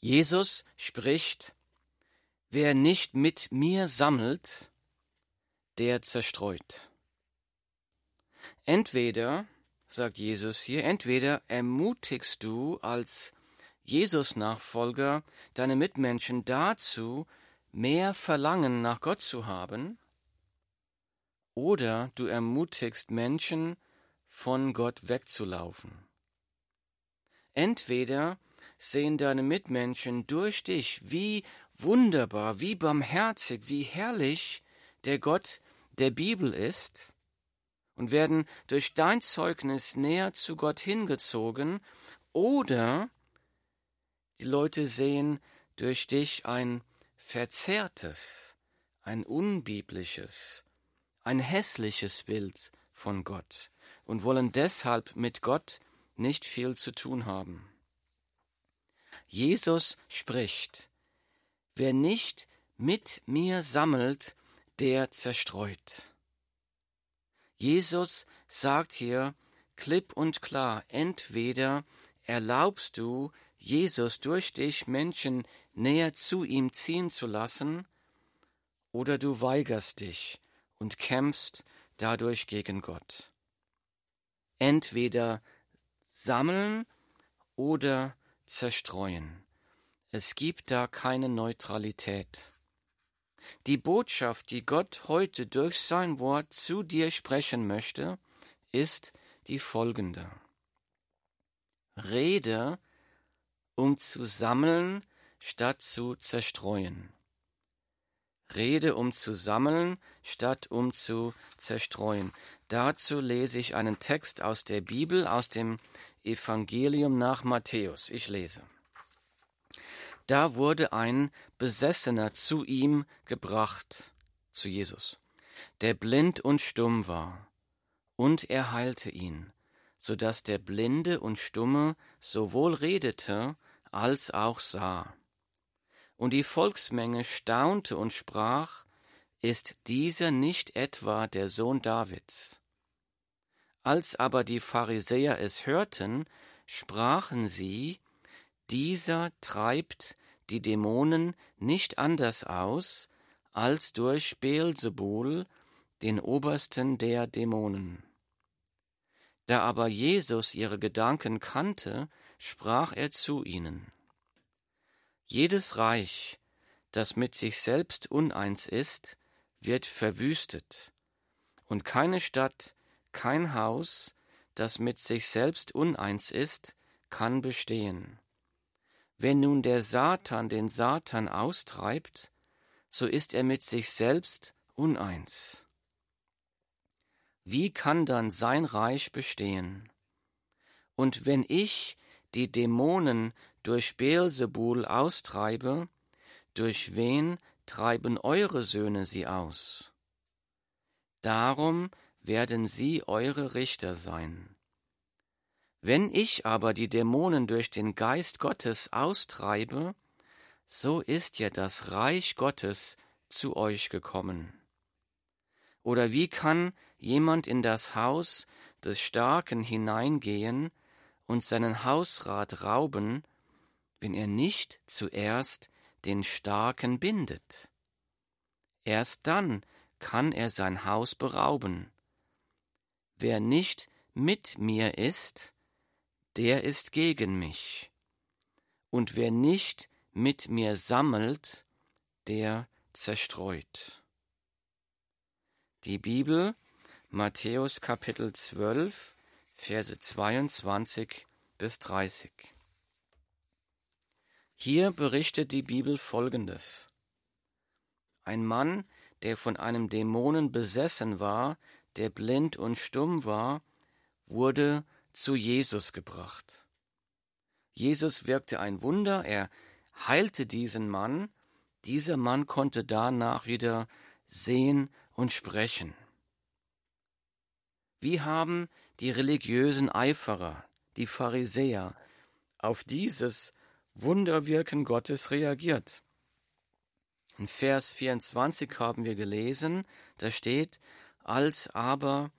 Jesus spricht, wer nicht mit mir sammelt, der zerstreut. Entweder, sagt Jesus hier, entweder ermutigst du als Jesus-Nachfolger deine Mitmenschen dazu, mehr Verlangen nach Gott zu haben, oder du ermutigst Menschen, von Gott wegzulaufen. Entweder sehen deine Mitmenschen durch dich, wie wunderbar, wie barmherzig, wie herrlich der Gott der Bibel ist, und werden durch dein Zeugnis näher zu Gott hingezogen, oder die Leute sehen durch dich ein verzerrtes, ein unbiblisches, ein hässliches Bild von Gott und wollen deshalb mit Gott nicht viel zu tun haben. Jesus spricht, wer nicht mit mir sammelt, der zerstreut. Jesus sagt hier klipp und klar, entweder erlaubst du Jesus durch dich Menschen näher zu ihm ziehen zu lassen, oder du weigerst dich und kämpfst dadurch gegen Gott. Entweder sammeln oder zerstreuen. Es gibt da keine Neutralität. Die Botschaft, die Gott heute durch sein Wort zu dir sprechen möchte, ist die folgende. Rede, um zu sammeln, statt zu zerstreuen. Rede, um zu sammeln, statt um zu zerstreuen. Dazu lese ich einen Text aus der Bibel, aus dem Evangelium nach Matthäus. Ich lese. Da wurde ein Besessener zu ihm gebracht, zu Jesus, der blind und stumm war, und er heilte ihn, so dass der Blinde und Stumme sowohl redete als auch sah. Und die Volksmenge staunte und sprach, ist dieser nicht etwa der Sohn Davids? Als aber die Pharisäer es hörten, sprachen sie, dieser treibt die Dämonen nicht anders aus als durch Beelzebul, den Obersten der Dämonen. Da aber Jesus ihre Gedanken kannte, sprach er zu ihnen. Jedes Reich, das mit sich selbst uneins ist, wird verwüstet, und keine Stadt, kein Haus, das mit sich selbst uneins ist, kann bestehen. Wenn nun der Satan den Satan austreibt, so ist er mit sich selbst uneins. Wie kann dann sein Reich bestehen? Und wenn ich die Dämonen durch Beelzebul austreibe, durch wen treiben eure Söhne sie aus? Darum werden sie eure Richter sein. Wenn ich aber die Dämonen durch den Geist Gottes austreibe, so ist ja das Reich Gottes zu euch gekommen. Oder wie kann jemand in das Haus des Starken hineingehen und seinen Hausrat rauben, wenn er nicht zuerst den Starken bindet. Erst dann kann er sein Haus berauben. Wer nicht mit mir ist, der ist gegen mich. Und wer nicht mit mir sammelt, der zerstreut. Die Bibel, Matthäus Kapitel 12, Verse 22 bis 30. Hier berichtet die Bibel Folgendes. Ein Mann, der von einem Dämonen besessen war, der blind und stumm war, wurde zu Jesus gebracht. Jesus wirkte ein Wunder, er heilte diesen Mann, dieser Mann konnte danach wieder sehen und sprechen. Wie haben die religiösen Eiferer, die Pharisäer, auf dieses Wunderwirken Gottes reagiert. In Vers 24 haben wir gelesen, da steht, als aber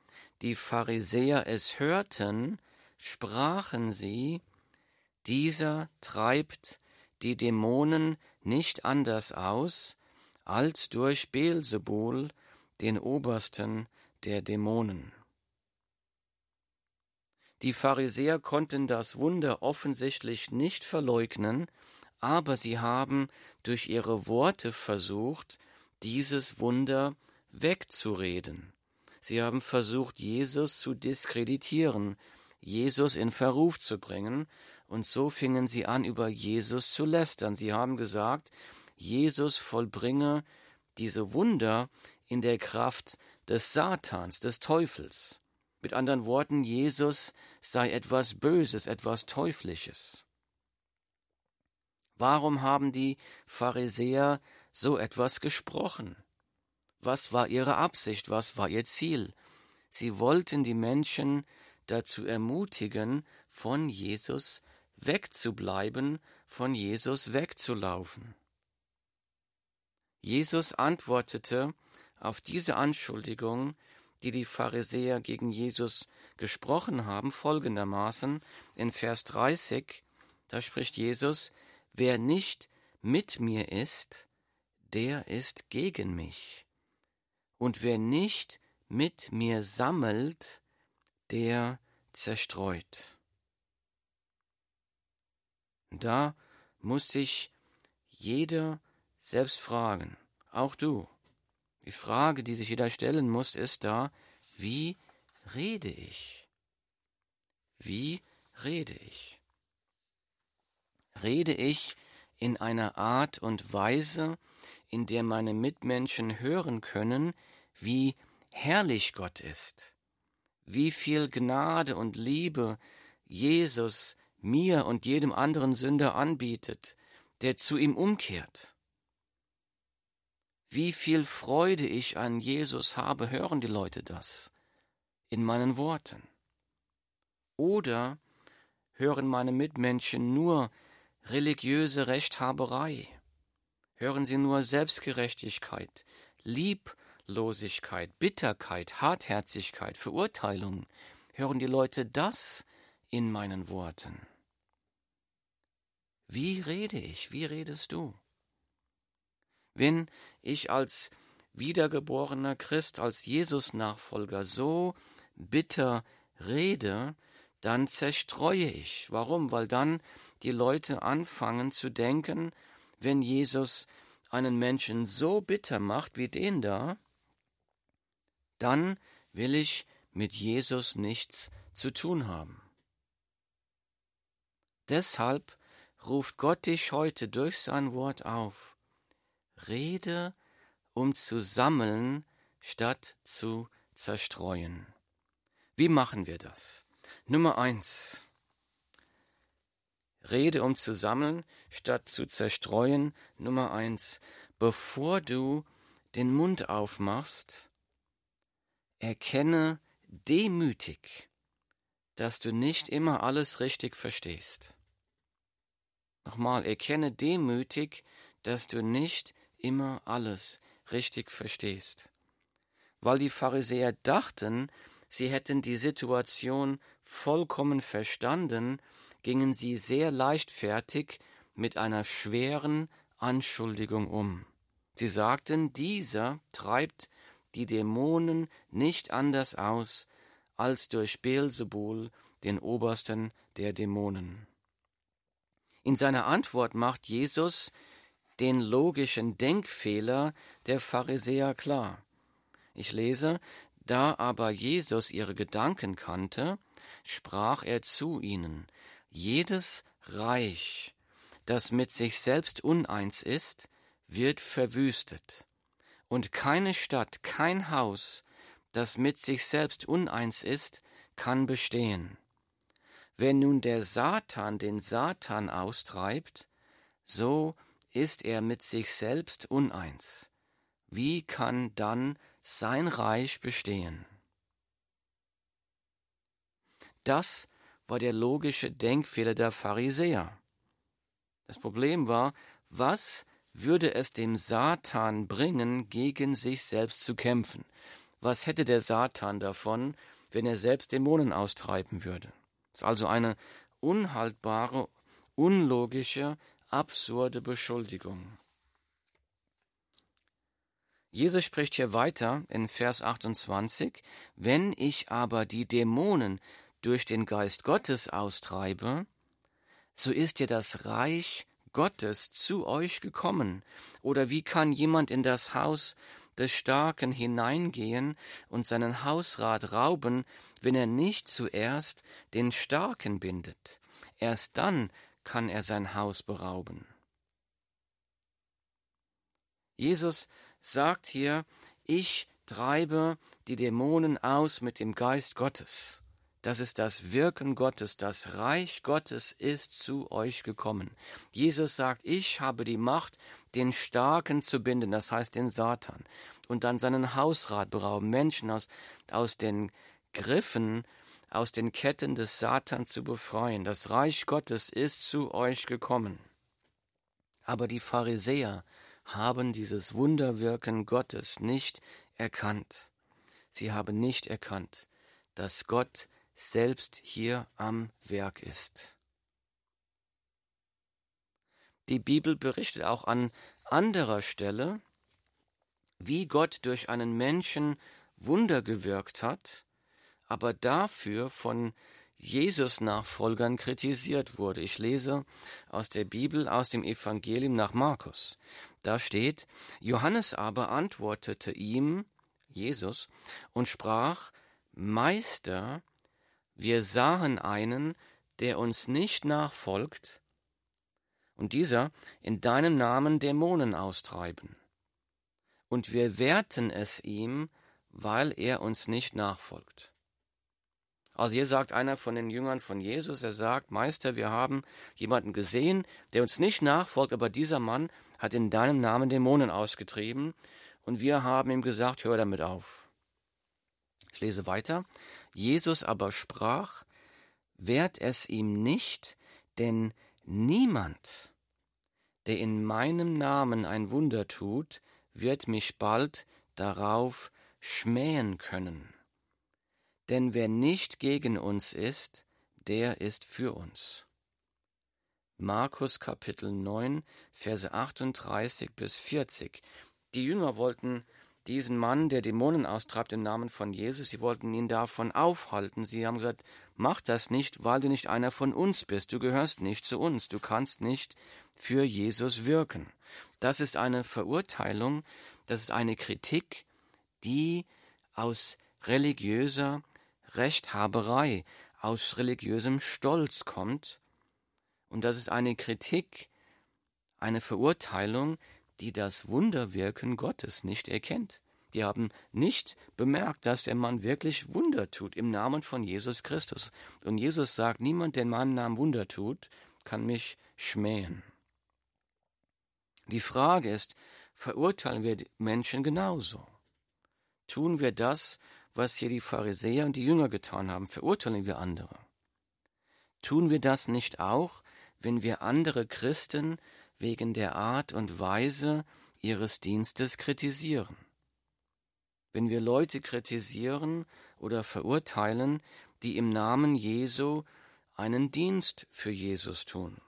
die Pharisäer es hörten, sprachen sie, dieser treibt die Dämonen nicht anders aus als durch Beelzebul, den Obersten der Dämonen. Die Pharisäer konnten das Wunder offensichtlich nicht verleugnen, aber sie haben durch ihre Worte versucht, dieses Wunder wegzureden. Sie haben versucht, Jesus zu diskreditieren, Jesus in Verruf zu bringen, und so fingen sie an, über Jesus zu lästern. Sie haben gesagt, Jesus vollbringe diese Wunder in der Kraft des Satans, des Teufels. Mit anderen Worten, Jesus sei etwas Böses, etwas Teuflisches. Warum haben die Pharisäer so etwas gesprochen? Was war ihre Absicht? Was war ihr Ziel? Sie wollten die Menschen dazu ermutigen, von Jesus wegzubleiben, von Jesus wegzulaufen. Jesus antwortete auf diese Anschuldigung, die die Pharisäer gegen Jesus gesprochen haben, folgendermaßen in Vers 30, da spricht Jesus, wer nicht mit mir ist, der ist gegen mich. Und wer nicht mit mir sammelt, der zerstreut. Da muss sich jeder selbst fragen, auch du. Die Frage, die sich jeder stellen muss, ist da, wie rede ich? Wie rede ich? Rede ich in einer Art und Weise, in der meine Mitmenschen hören können, wie herrlich Gott ist, wie viel Gnade und Liebe Jesus mir und jedem anderen Sünder anbietet, der zu ihm umkehrt. Wie viel Freude ich an Jesus habe, hören die Leute das in meinen Worten. Oder hören meine Mitmenschen nur religiöse Rechthaberei, hören sie nur Selbstgerechtigkeit, Lieblosigkeit, Bitterkeit, Hartherzigkeit, Verurteilung, hören die Leute das in meinen Worten. Wie rede ich? Wie redest du? Wenn ich als wiedergeborener Christ, als Jesus-Nachfolger so bitter rede, dann zerstreue ich. Warum? Weil dann die Leute anfangen zu denken, wenn Jesus einen Menschen so bitter macht wie den da, dann will ich mit Jesus nichts zu tun haben. Deshalb ruft Gott dich heute durch sein Wort auf. Rede, um zu sammeln, statt zu zerstreuen. Wie machen wir das? Nummer eins. Rede, um zu sammeln, statt zu zerstreuen. Nummer eins. Bevor du den Mund aufmachst, erkenne demütig, dass du nicht immer alles richtig verstehst. Nochmal, erkenne demütig, dass du nicht immer alles richtig verstehst. Weil die Pharisäer dachten, sie hätten die Situation vollkommen verstanden, gingen sie sehr leichtfertig mit einer schweren Anschuldigung um. Sie sagten, dieser treibt die Dämonen nicht anders aus als durch Beelzebul, den Obersten der Dämonen. In seiner Antwort macht Jesus den logischen Denkfehler der Pharisäer klar. Ich lese, da aber Jesus ihre Gedanken kannte, sprach er zu ihnen, jedes Reich, das mit sich selbst uneins ist, wird verwüstet, und keine Stadt, kein Haus, das mit sich selbst uneins ist, kann bestehen. Wenn nun der Satan den Satan austreibt, so ist er mit sich selbst uneins. Wie kann dann sein Reich bestehen? Das war der logische Denkfehler der Pharisäer. Das Problem war, was würde es dem Satan bringen, gegen sich selbst zu kämpfen? Was hätte der Satan davon, wenn er selbst Dämonen austreiben würde? Das ist also eine unhaltbare, unlogische absurde Beschuldigung. Jesus spricht hier weiter in Vers 28, wenn ich aber die Dämonen durch den Geist Gottes austreibe, so ist ja das Reich Gottes zu euch gekommen. Oder wie kann jemand in das Haus des Starken hineingehen und seinen Hausrat rauben, wenn er nicht zuerst den Starken bindet? Erst dann kann er sein Haus berauben. Jesus sagt hier, ich treibe die Dämonen aus mit dem Geist Gottes. Das ist das Wirken Gottes, das Reich Gottes ist zu euch gekommen. Jesus sagt, ich habe die Macht, den Starken zu binden, das heißt den Satan, und dann seinen Hausrat berauben, Menschen aus, aus den Griffen, aus den Ketten des Satan zu befreien. Das Reich Gottes ist zu euch gekommen. Aber die Pharisäer haben dieses Wunderwirken Gottes nicht erkannt. Sie haben nicht erkannt, dass Gott selbst hier am Werk ist. Die Bibel berichtet auch an anderer Stelle, wie Gott durch einen Menschen Wunder gewirkt hat, aber dafür von Jesus-Nachfolgern kritisiert wurde. Ich lese aus der Bibel, aus dem Evangelium nach Markus. Da steht, Johannes aber antwortete ihm, Jesus, und sprach, Meister, wir sahen einen, der uns nicht nachfolgt, und dieser in deinem Namen Dämonen austreiben. Und wir wehrten es ihm, weil er uns nicht nachfolgt. Also hier sagt einer von den Jüngern von Jesus, er sagt, Meister, wir haben jemanden gesehen, der uns nicht nachfolgt, aber dieser Mann hat in deinem Namen Dämonen ausgetrieben, und wir haben ihm gesagt, hör damit auf. Ich lese weiter. Jesus aber sprach, wehrt es ihm nicht, denn niemand, der in meinem Namen ein Wunder tut, wird mich bald darauf schmähen können. Denn wer nicht gegen uns ist, der ist für uns. Markus Kapitel 9, Verse 38 bis 40. Die Jünger wollten diesen Mann, der Dämonen austreibt im Namen von Jesus, sie wollten ihn davon aufhalten. Sie haben gesagt, mach das nicht, weil du nicht einer von uns bist. Du gehörst nicht zu uns. Du kannst nicht für Jesus wirken. Das ist eine Verurteilung, das ist eine Kritik, die aus religiöser Rechthaberei, aus religiösem Stolz kommt. Und das ist eine Kritik, eine Verurteilung, die das Wunderwirken Gottes nicht erkennt. Die haben nicht bemerkt, dass der Mann wirklich Wunder tut im Namen von Jesus Christus. Und Jesus sagt, niemand, der in meinem Namen Wunder tut, kann mich schmähen. Die Frage ist, verurteilen wir Menschen genauso? Tun wir das, was hier die Pharisäer und die Jünger getan haben, verurteilen wir andere. Tun wir das nicht auch, wenn wir andere Christen wegen der Art und Weise ihres Dienstes kritisieren? Wenn wir Leute kritisieren oder verurteilen, die im Namen Jesu einen Dienst für Jesus tun.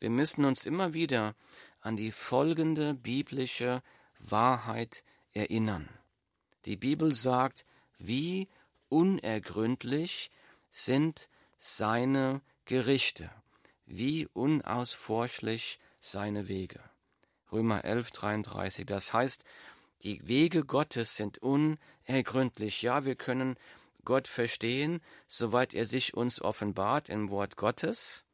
Wir müssen uns immer wieder an die folgende biblische Wahrheit erinnern. Die Bibel sagt, wie unergründlich sind seine Gerichte, wie unausforschlich seine Wege. Römer 11, 33. Das heißt, die Wege Gottes sind unergründlich. Ja, wir können Gott verstehen, soweit er sich uns offenbart im Wort Gottes,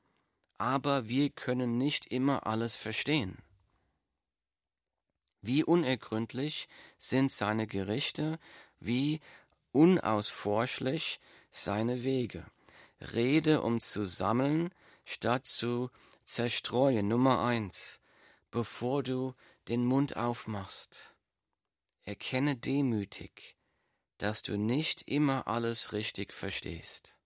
aber wir können nicht immer alles verstehen. Wie unergründlich sind seine Gerichte, wie unausforschlich seine Wege. Rede, um zu sammeln, statt zu zerstreuen. Nummer eins, bevor du den Mund aufmachst. Erkenne demütig, dass du nicht immer alles richtig verstehst.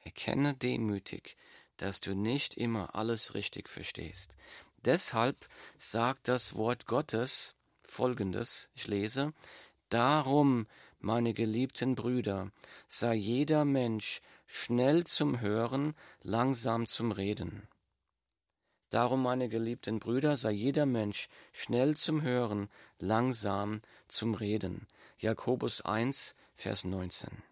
Erkenne demütig, dass du nicht immer alles richtig verstehst. Deshalb sagt das Wort Gottes folgendes, ich lese, Darum, meine geliebten Brüder, sei jeder Mensch schnell zum Hören, langsam zum Reden. Darum, meine geliebten Brüder, sei jeder Mensch schnell zum Hören, langsam zum Reden. Jakobus 1, Vers 19.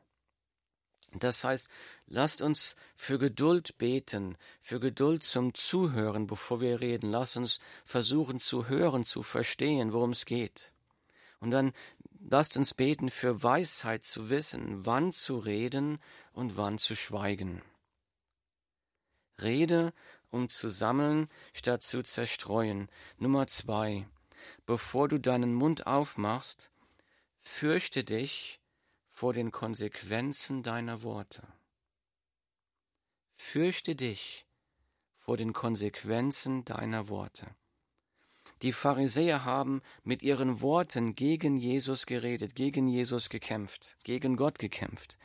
Das heißt, lasst uns für Geduld beten, für Geduld zum Zuhören, bevor wir reden. Lasst uns versuchen zu hören, zu verstehen, worum es geht. Und dann lasst uns beten für Weisheit zu wissen, wann zu reden und wann zu schweigen. Rede, um zu sammeln, statt zu zerstreuen. Nummer zwei. Bevor du deinen Mund aufmachst, fürchte dich vor den Konsequenzen deiner Worte. Fürchte dich vor den Konsequenzen deiner Worte. Die Pharisäer haben mit ihren Worten gegen Jesus geredet, gegen Jesus gekämpft, gegen Gott gekämpft.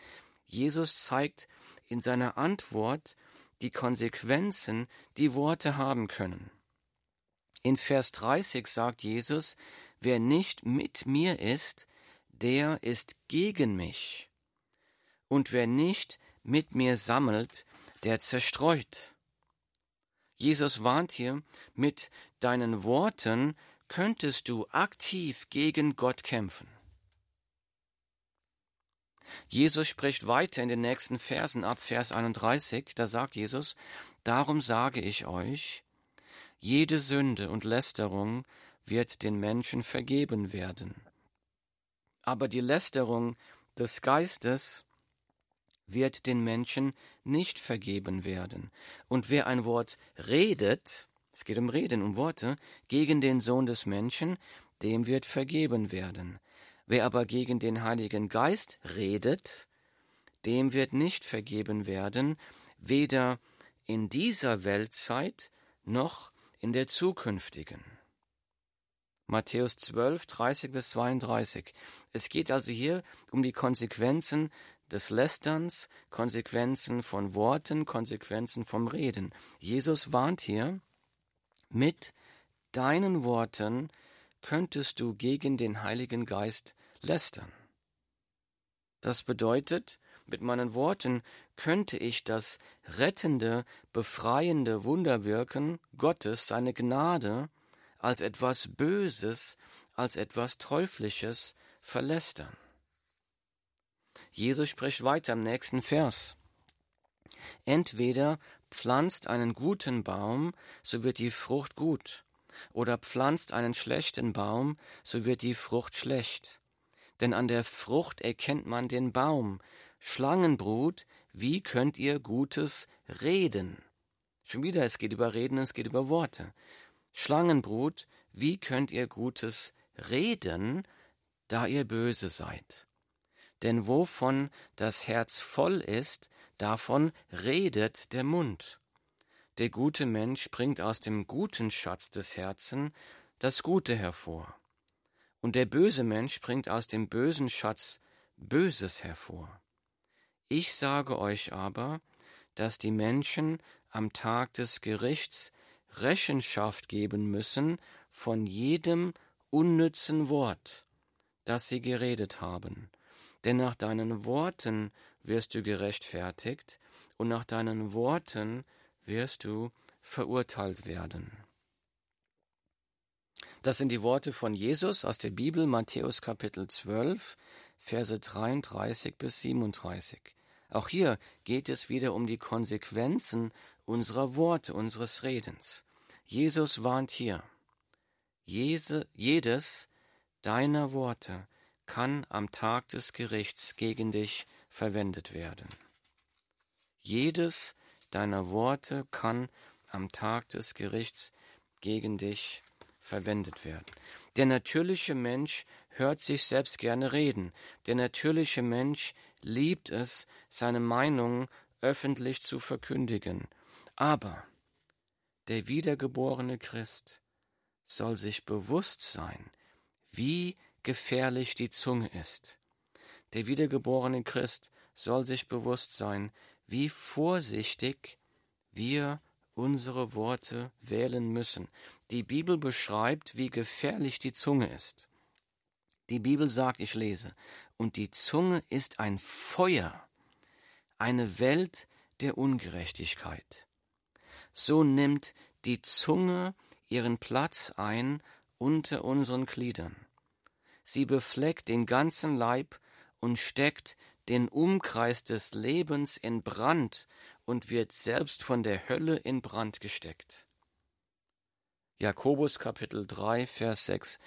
Jesus zeigt in seiner Antwort die Konsequenzen, die Worte haben können. In Vers 30 sagt Jesus, wer nicht mit mir ist, der ist gegen mich. Und wer nicht mit mir sammelt, der zerstreut. Jesus warnt hier, mit deinen Worten könntest du aktiv gegen Gott kämpfen. Jesus spricht weiter in den nächsten Versen ab Vers 31, da sagt Jesus, Darum sage ich euch, jede Sünde und Lästerung wird den Menschen vergeben werden aber die Lästerung des Geistes wird den Menschen nicht vergeben werden. Und wer ein Wort redet, es geht um Reden, um Worte, gegen den Sohn des Menschen, dem wird vergeben werden. Wer aber gegen den Heiligen Geist redet, dem wird nicht vergeben werden, weder in dieser Weltzeit noch in der zukünftigen. Matthäus 12, 30 bis 32. Es geht also hier um die Konsequenzen des Lästerns, Konsequenzen von Worten, Konsequenzen vom Reden. Jesus warnt hier, mit deinen Worten könntest du gegen den Heiligen Geist lästern. Das bedeutet, mit meinen Worten könnte ich das rettende, befreiende Wunderwirken Gottes, seine Gnade, als etwas Böses, als etwas Teuflisches verlästern. Jesus spricht weiter im nächsten Vers. Entweder pflanzt einen guten Baum, so wird die Frucht gut, oder pflanzt einen schlechten Baum, so wird die Frucht schlecht. Denn an der Frucht erkennt man den Baum. Schlangenbrut, wie könnt ihr Gutes reden? Schon wieder, es geht über Reden, es geht über Worte. Schlangenbrut, wie könnt ihr Gutes reden, da ihr böse seid? Denn wovon das Herz voll ist, davon redet der Mund. Der gute Mensch bringt aus dem guten Schatz des Herzens das Gute hervor. Und der böse Mensch bringt aus dem bösen Schatz Böses hervor. Ich sage euch aber, dass die Menschen am Tag des Gerichts Rechenschaft geben müssen von jedem unnützen Wort, das sie geredet haben. Denn nach deinen Worten wirst du gerechtfertigt und nach deinen Worten wirst du verurteilt werden. Das sind die Worte von Jesus aus der Bibel, Matthäus Kapitel 12, Verse 33 bis 37. Auch hier geht es wieder um die Konsequenzen unserer Worte, unseres Redens. Jesus warnt hier. Jese, jedes deiner Worte kann am Tag des Gerichts gegen dich verwendet werden. Jedes deiner Worte kann am Tag des Gerichts gegen dich verwendet werden. Der natürliche Mensch hört sich selbst gerne reden. Der natürliche Mensch liebt es, seine Meinung öffentlich zu verkündigen. Aber der wiedergeborene Christ soll sich bewusst sein, wie gefährlich die Zunge ist. Der wiedergeborene Christ soll sich bewusst sein, wie vorsichtig wir unsere Worte wählen müssen. Die Bibel beschreibt, wie gefährlich die Zunge ist. Die Bibel sagt, ich lese, und die Zunge ist ein Feuer, eine Welt der Ungerechtigkeit. So nimmt die Zunge ihren Platz ein unter unseren Gliedern. Sie befleckt den ganzen Leib und steckt den Umkreis des Lebens in Brand und wird selbst von der Hölle in Brand gesteckt. Jakobus Kapitel 3, Vers 6.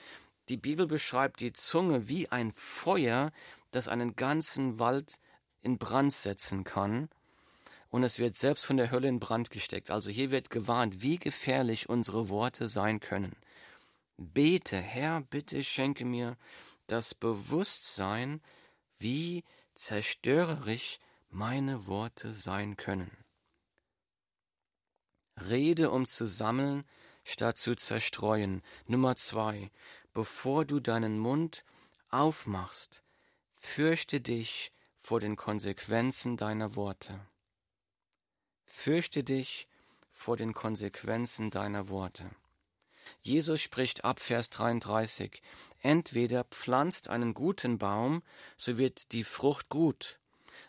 Die Bibel beschreibt die Zunge wie ein Feuer, das einen ganzen Wald in Brand setzen kann. Und es wird selbst von der Hölle in Brand gesteckt. Also hier wird gewarnt, wie gefährlich unsere Worte sein können. Bete, Herr, bitte schenke mir das Bewusstsein, wie zerstörerisch meine Worte sein können. Rede, um zu sammeln, statt zu zerstreuen. Nummer zwei. Bevor du deinen Mund aufmachst, fürchte dich vor den Konsequenzen deiner Worte. Fürchte dich vor den Konsequenzen deiner Worte. Jesus spricht ab Vers 33, entweder pflanzt einen guten Baum, so wird die Frucht gut,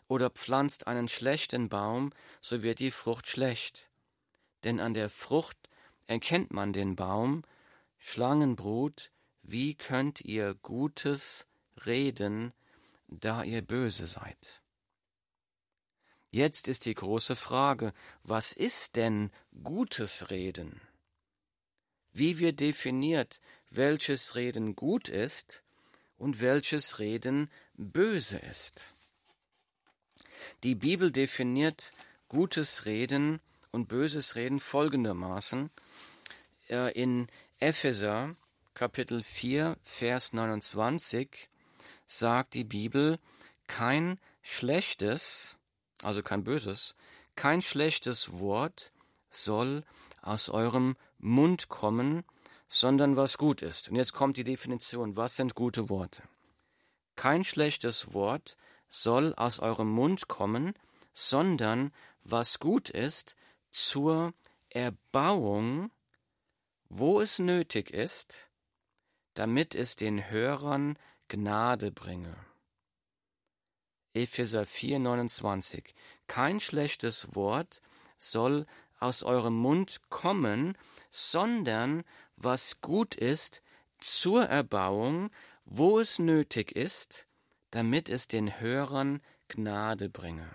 oder pflanzt einen schlechten Baum, so wird die Frucht schlecht. Denn an der Frucht erkennt man den Baum, Schlangenbrut, wie könnt ihr Gutes reden, da ihr böse seid? Jetzt ist die große Frage, was ist denn gutes Reden? Wie wird definiert, welches Reden gut ist und welches Reden böse ist? Die Bibel definiert gutes Reden und böses Reden folgendermaßen. Äh, in Epheser Kapitel 4, Vers 29 sagt die Bibel, kein schlechtes, also kein böses, kein schlechtes Wort soll aus eurem Mund kommen, sondern was gut ist. Und jetzt kommt die Definition, was sind gute Worte? Kein schlechtes Wort soll aus eurem Mund kommen, sondern was gut ist zur Erbauung, wo es nötig ist, damit es den Hörern Gnade bringe. Epheser 4,29 Kein schlechtes Wort soll aus eurem Mund kommen, sondern was gut ist zur Erbauung, wo es nötig ist, damit es den Hörern Gnade bringe.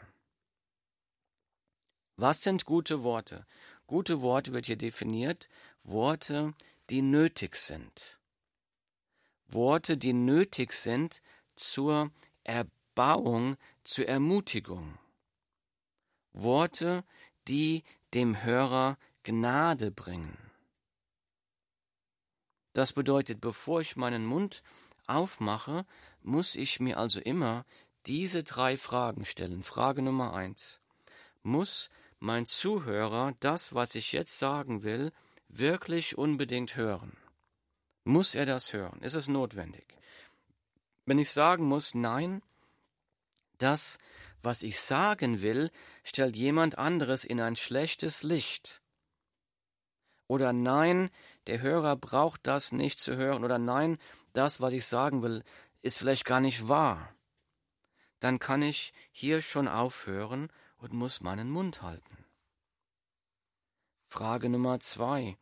Was sind gute Worte? Gute Worte wird hier definiert, Worte, die nötig sind. Worte, die nötig sind zur Erbauung, zur Ermutigung. Worte, die dem Hörer Gnade bringen. Das bedeutet, bevor ich meinen Mund aufmache, muss ich mir also immer diese drei Fragen stellen. Frage Nummer eins. Muss mein Zuhörer das, was ich jetzt sagen will, wirklich unbedingt hören? Muss er das hören? Ist es notwendig? Wenn ich sagen muss, nein, das, was ich sagen will, stellt jemand anderes in ein schlechtes Licht. Oder nein, der Hörer braucht das nicht zu hören. Oder nein, das, was ich sagen will, ist vielleicht gar nicht wahr. Dann kann ich hier schon aufhören und muss meinen Mund halten. Frage Nummer zwei.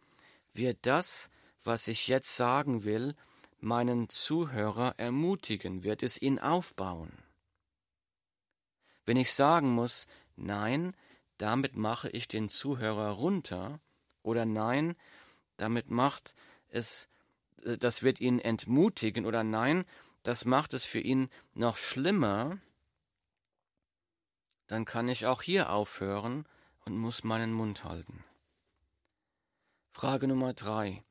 Wird das, was ich jetzt sagen will, meinen Zuhörer ermutigen? Wird es ihn aufbauen? Wenn ich sagen muss, nein, damit mache ich den Zuhörer runter, oder nein, damit macht es, äh, das wird ihn entmutigen, oder nein, das macht es für ihn noch schlimmer, dann kann ich auch hier aufhören und muss meinen Mund halten. Frage Nummer drei.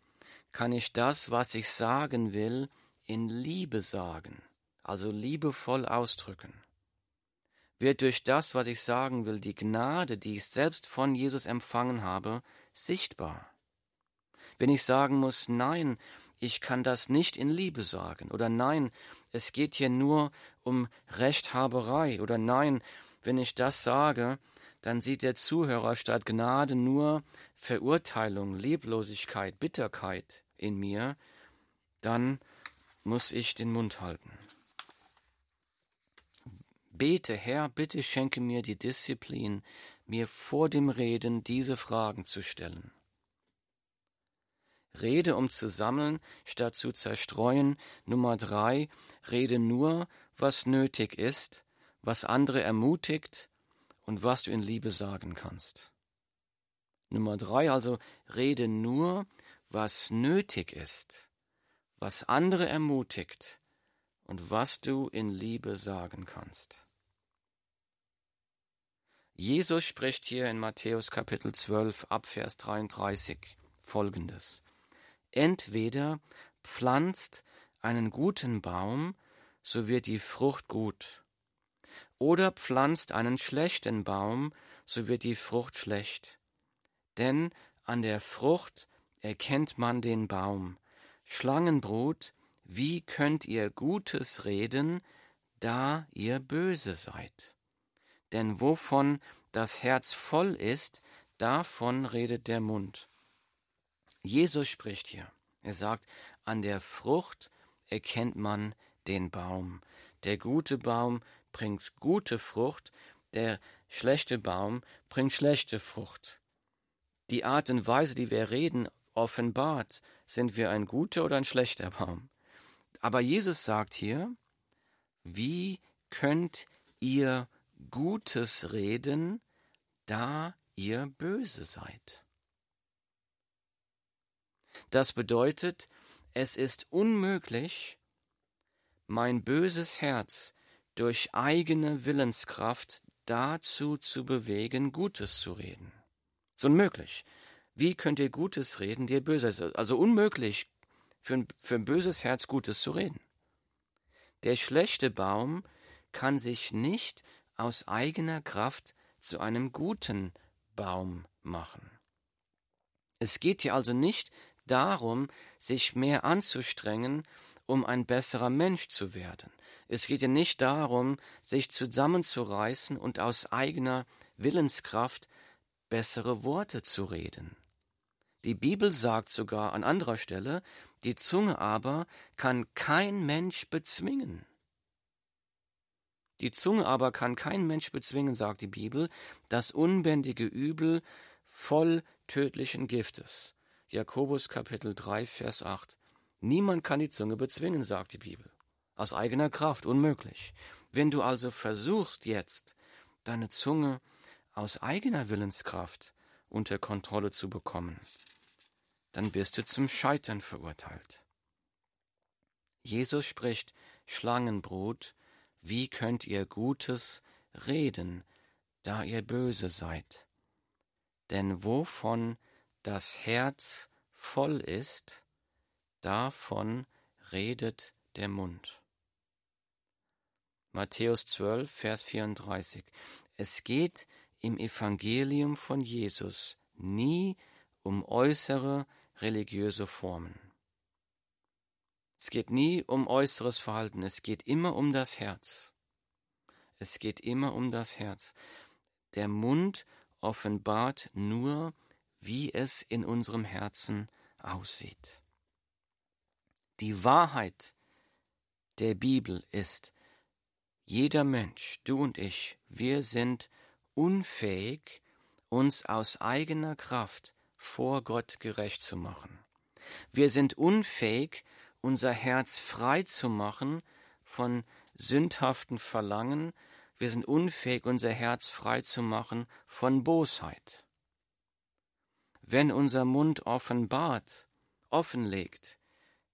Kann ich das, was ich sagen will, in Liebe sagen, also liebevoll ausdrücken? Wird durch das, was ich sagen will, die Gnade, die ich selbst von Jesus empfangen habe, sichtbar. Wenn ich sagen muss, nein, ich kann das nicht in Liebe sagen, oder nein, es geht hier nur um Rechthaberei, oder nein, wenn ich das sage, dann sieht der Zuhörer statt Gnade nur Verurteilung, Leblosigkeit, Bitterkeit in mir, dann muss ich den Mund halten. Bete, Herr, bitte schenke mir die Disziplin, mir vor dem Reden diese Fragen zu stellen. Rede, um zu sammeln, statt zu zerstreuen. Nummer drei, rede nur, was nötig ist, was andere ermutigt und was du in Liebe sagen kannst. Nummer drei, also rede nur, was nötig ist, was andere ermutigt und was du in Liebe sagen kannst. Jesus spricht hier in Matthäus Kapitel 12 ab Vers 33 folgendes. Entweder pflanzt einen guten Baum, so wird die Frucht gut, oder pflanzt einen schlechten Baum, so wird die Frucht schlecht. Denn an der Frucht erkennt man den Baum. Schlangenbrut, wie könnt ihr Gutes reden, da ihr böse seid? Denn wovon das Herz voll ist, davon redet der Mund. Jesus spricht hier. Er sagt, an der Frucht erkennt man den Baum. Der gute Baum bringt gute Frucht, der schlechte Baum bringt schlechte Frucht. Die Art und Weise, die wir reden, offenbart, sind wir ein guter oder ein schlechter Baum. Aber Jesus sagt hier, wie könnt ihr Gutes reden, da ihr böse seid? Das bedeutet, es ist unmöglich, mein böses Herz durch eigene Willenskraft dazu zu bewegen, Gutes zu reden. ist unmöglich. Wie könnt ihr Gutes reden, die ihr Böses? Also unmöglich, für ein, für ein böses Herz Gutes zu reden. Der schlechte Baum kann sich nicht aus eigener Kraft zu einem guten Baum machen. Es geht hier also nicht darum, sich mehr anzustrengen, um ein besserer Mensch zu werden. Es geht ja nicht darum, sich zusammenzureißen und aus eigener Willenskraft bessere Worte zu reden. Die Bibel sagt sogar an anderer Stelle, die Zunge aber kann kein Mensch bezwingen. Die Zunge aber kann kein Mensch bezwingen, sagt die Bibel, das unbändige Übel voll tödlichen Giftes. Jakobus Kapitel 3, Vers 8. Niemand kann die Zunge bezwingen, sagt die Bibel. Aus eigener Kraft, unmöglich. Wenn du also versuchst jetzt, deine Zunge aus eigener Willenskraft unter Kontrolle zu bekommen, dann bist du zum Scheitern verurteilt. Jesus spricht Schlangenbrot, wie könnt ihr Gutes reden, da ihr böse seid? Denn wovon das Herz voll ist, davon redet der Mund. Matthäus 12, Vers 34. Es geht im Evangelium von Jesus nie um äußere religiöse Formen. Es geht nie um äußeres Verhalten, es geht immer um das Herz. Es geht immer um das Herz. Der Mund offenbart nur wie es in unserem Herzen aussieht. Die Wahrheit der Bibel ist, jeder Mensch, du und ich, wir sind unfähig, uns aus eigener Kraft vor Gott gerecht zu machen. Wir sind unfähig, unser Herz frei zu machen von sündhaften Verlangen, wir sind unfähig, unser Herz frei zu machen von Bosheit wenn unser Mund offenbart, offenlegt,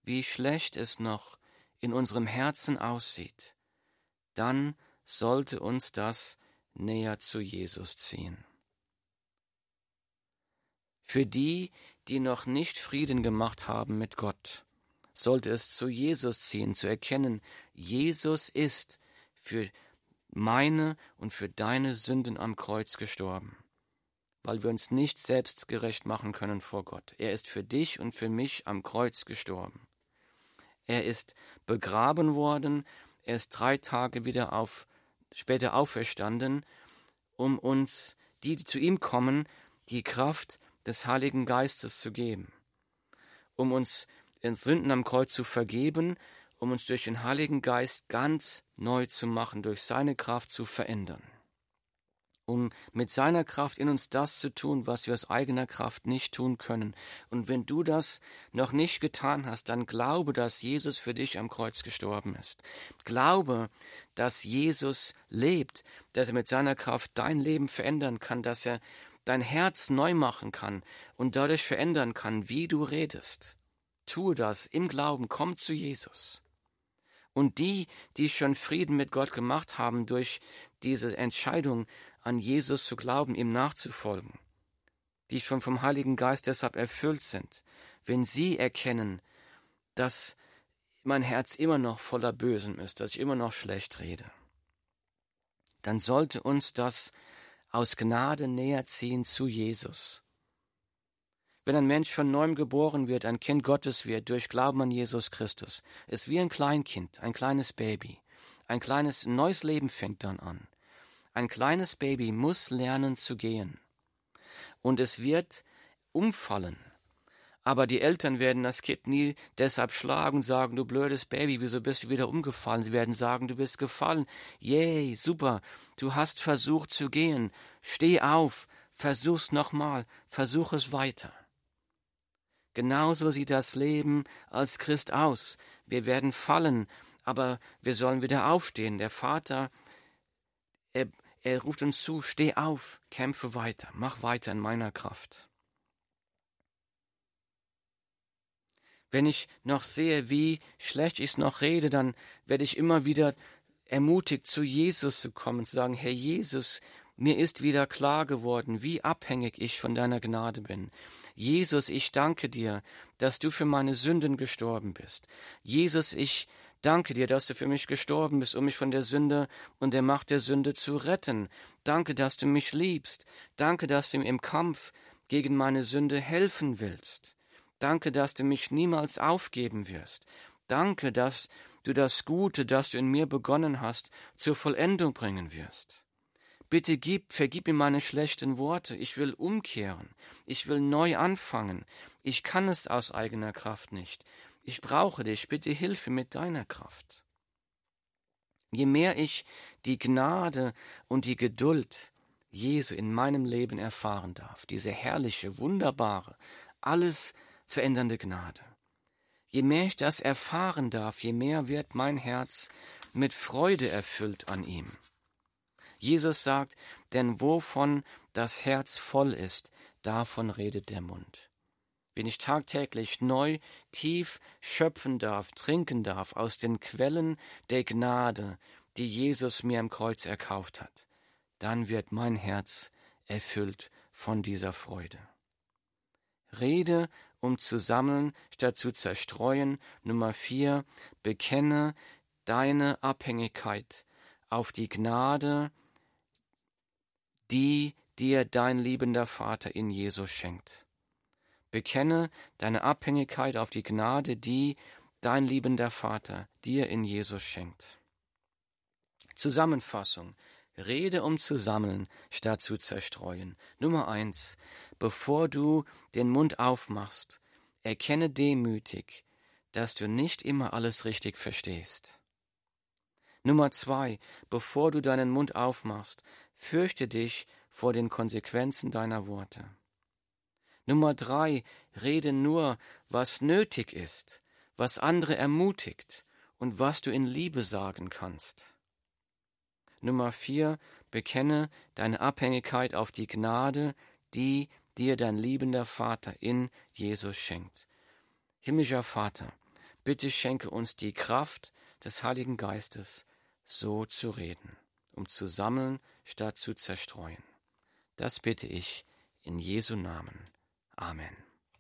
wie schlecht es noch in unserem Herzen aussieht, dann sollte uns das näher zu Jesus ziehen. Für die, die noch nicht Frieden gemacht haben mit Gott, sollte es zu Jesus ziehen, zu erkennen, Jesus ist für meine und für deine Sünden am Kreuz gestorben weil wir uns nicht selbst gerecht machen können vor Gott. Er ist für dich und für mich am Kreuz gestorben. Er ist begraben worden, er ist drei Tage wieder auf, später auferstanden, um uns, die, die zu ihm kommen, die Kraft des Heiligen Geistes zu geben, um uns in Sünden am Kreuz zu vergeben um uns durch den Heiligen Geist ganz neu zu machen, durch seine Kraft zu verändern um mit seiner Kraft in uns das zu tun, was wir aus eigener Kraft nicht tun können. Und wenn du das noch nicht getan hast, dann glaube, dass Jesus für dich am Kreuz gestorben ist. Glaube, dass Jesus lebt, dass er mit seiner Kraft dein Leben verändern kann, dass er dein Herz neu machen kann und dadurch verändern kann, wie du redest. Tue das im Glauben, komm zu Jesus. Und die, die schon Frieden mit Gott gemacht haben durch diese Entscheidung, an Jesus zu glauben, ihm nachzufolgen, die schon vom Heiligen Geist deshalb erfüllt sind, wenn sie erkennen, dass mein Herz immer noch voller Bösen ist, dass ich immer noch schlecht rede, dann sollte uns das aus Gnade näher ziehen zu Jesus. Wenn ein Mensch von neuem geboren wird, ein Kind Gottes wird, durch Glauben an Jesus Christus, ist wie ein Kleinkind, ein kleines Baby. Ein kleines neues Leben fängt dann an. Ein kleines Baby muss lernen zu gehen. Und es wird umfallen. Aber die Eltern werden das Kind nie deshalb schlagen und sagen, du blödes Baby, wieso bist du wieder umgefallen? Sie werden sagen, du bist gefallen. Yay, super, du hast versucht zu gehen. Steh auf, versuch's nochmal, versuch es weiter. Genauso sieht das Leben als Christ aus. Wir werden fallen, aber wir sollen wieder aufstehen. Der Vater, er, er ruft uns zu, steh auf, kämpfe weiter, mach weiter in meiner Kraft. Wenn ich noch sehe, wie schlecht ich noch rede, dann werde ich immer wieder ermutigt, zu Jesus zu kommen, zu sagen, Herr Jesus, mir ist wieder klar geworden, wie abhängig ich von deiner Gnade bin. Jesus, ich danke dir, dass du für meine Sünden gestorben bist. Jesus, ich Danke dir, dass du für mich gestorben bist, um mich von der Sünde und der Macht der Sünde zu retten. Danke, dass du mich liebst. Danke, dass du mir im Kampf gegen meine Sünde helfen willst. Danke, dass du mich niemals aufgeben wirst. Danke, dass du das Gute, das du in mir begonnen hast, zur Vollendung bringen wirst. Bitte gib, vergib mir meine schlechten Worte. Ich will umkehren. Ich will neu anfangen. Ich kann es aus eigener Kraft nicht. Ich brauche dich, bitte hilf mir mit deiner Kraft. Je mehr ich die Gnade und die Geduld Jesu in meinem Leben erfahren darf, diese herrliche, wunderbare, alles verändernde Gnade, je mehr ich das erfahren darf, je mehr wird mein Herz mit Freude erfüllt an ihm. Jesus sagt, denn wovon das Herz voll ist, davon redet der Mund wenn ich tagtäglich neu tief schöpfen darf, trinken darf aus den Quellen der Gnade, die Jesus mir am Kreuz erkauft hat, dann wird mein Herz erfüllt von dieser Freude. Rede, um zu sammeln, statt zu zerstreuen. Nummer vier, bekenne deine Abhängigkeit auf die Gnade, die dir dein liebender Vater in Jesus schenkt. Bekenne deine Abhängigkeit auf die Gnade, die dein liebender Vater dir in Jesus schenkt. Zusammenfassung. Rede, um zu sammeln, statt zu zerstreuen. Nummer eins. Bevor du den Mund aufmachst, erkenne demütig, dass du nicht immer alles richtig verstehst. Nummer zwei. Bevor du deinen Mund aufmachst, fürchte dich vor den Konsequenzen deiner Worte. Nummer drei, rede nur, was nötig ist, was andere ermutigt und was du in Liebe sagen kannst. Nummer vier, bekenne deine Abhängigkeit auf die Gnade, die dir dein liebender Vater in Jesus schenkt. Himmlischer Vater, bitte schenke uns die Kraft des Heiligen Geistes, so zu reden, um zu sammeln statt zu zerstreuen. Das bitte ich in Jesu Namen. Amen.